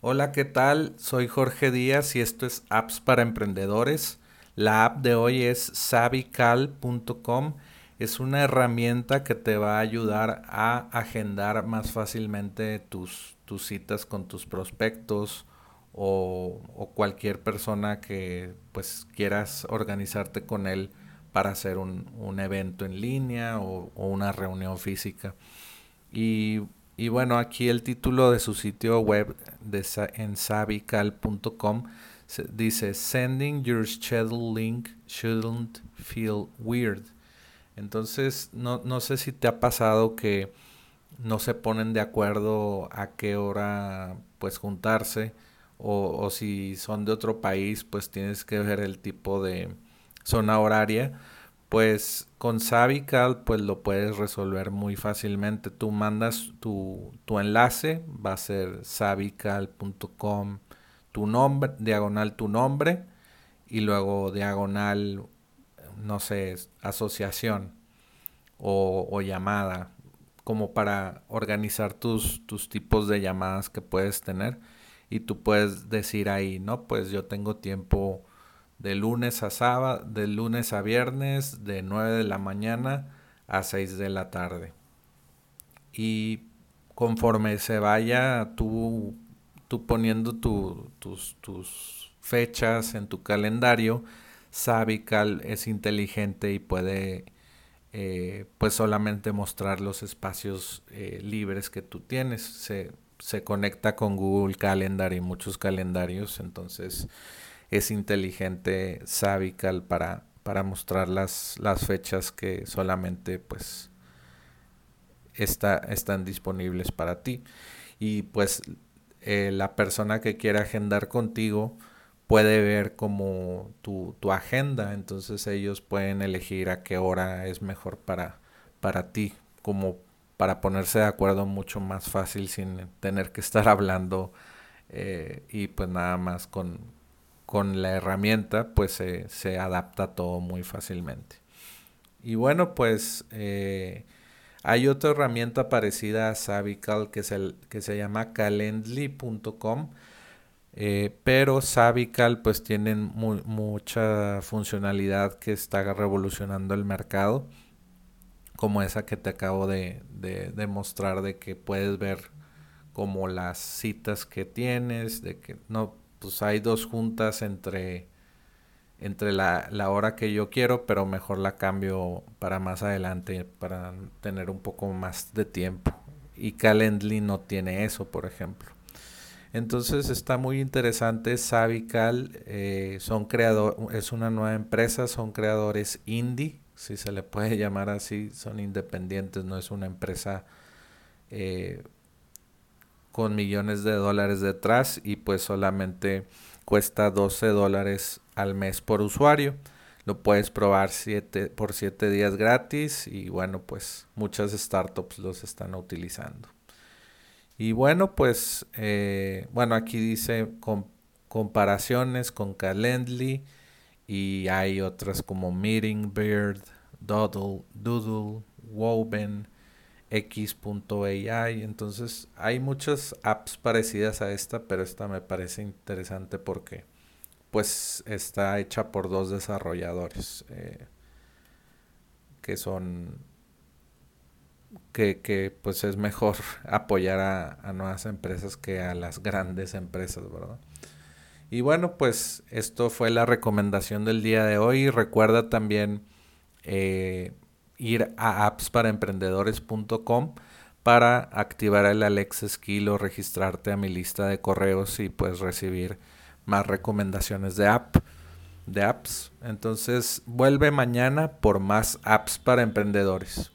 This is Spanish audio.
Hola, ¿qué tal? Soy Jorge Díaz y esto es Apps para Emprendedores. La app de hoy es savical.com. Es una herramienta que te va a ayudar a agendar más fácilmente tus, tus citas con tus prospectos o, cualquier persona que pues quieras organizarte con él para hacer un, evento en línea o, o una reunión física. Y y bueno, aquí el título de su sitio web de, en savical.com dice Sending your schedule link shouldn't feel weird. Entonces, no, no sé si te ha pasado que no se ponen de acuerdo a qué hora pues juntarse o, o si son de otro país pues tienes que ver el tipo de zona horaria pues con Savical pues lo puedes resolver muy fácilmente. Tú mandas tu, enlace, va a ser savical.com, tu nombre, diagonal tu nombre y luego diagonal, no sé, asociación o, llamada, como para organizar tus, tus tipos de llamadas que puedes tener. Y tú puedes decir ahí, no, pues yo tengo tiempo de lunes a sábado, de lunes a viernes, de 9 de la mañana a 6 de la tarde. Y conforme se vaya tú, tú poniendo tus, tus fechas en tu calendario, Sabical es inteligente y puede eh, pues solamente mostrar los espacios eh, libres que tú tienes. Se, se conecta con Google Calendar y muchos calendarios, entonces es inteligente Savical para, para mostrar las, las fechas que solamente pues está, están disponibles para ti. Y pues eh, la persona que quiere agendar contigo puede ver como tu, tu, agenda, entonces ellos pueden elegir a qué hora es mejor para, para ti, como para ponerse de acuerdo mucho más fácil sin tener que estar hablando eh, y pues nada más con, con la herramienta pues se, adapta todo muy fácilmente. Y bueno, pues eh, hay otra herramienta parecida a Savical que, el que se llama calendly.com. Eh, pero Savical pues tiene mucha funcionalidad que está revolucionando el mercado. Como esa que te acabo de, de, mostrar de que puedes ver como las citas que tienes, de que no pues hay dos juntas entre, entre la, la, hora que yo quiero, pero mejor la cambio para más adelante, para tener un poco más de tiempo. Y Calendly no tiene eso, por ejemplo. Entonces está muy interesante. Savical eh, son creador, es una nueva empresa, son creadores indie, si se le puede llamar así, son independientes, no es una empresa eh, con millones de dólares detrás y pues solamente cuesta 12 dólares al mes por usuario. Lo puedes probar siete, por 7 días gratis y bueno, pues muchas startups los están utilizando. Y bueno, pues eh, bueno, aquí dice comparaciones con Calendly y hay otras como Meeting Bird, Doodle, Doodle, Woven, X.ai. Entonces hay muchas apps parecidas a esta, pero esta me parece interesante porque pues está hecha por dos desarrolladores eh, que son que, que, pues es mejor apoyar a, a, nuevas empresas que a las grandes empresas, ¿verdad? Y bueno, pues esto fue la recomendación del día de hoy. Recuerda también eh, ir a appsparaemprendedores.com para activar el Alexa Skill o registrarte a mi lista de correos y pues recibir más recomendaciones de app de apps. Entonces, vuelve mañana por más apps para emprendedores.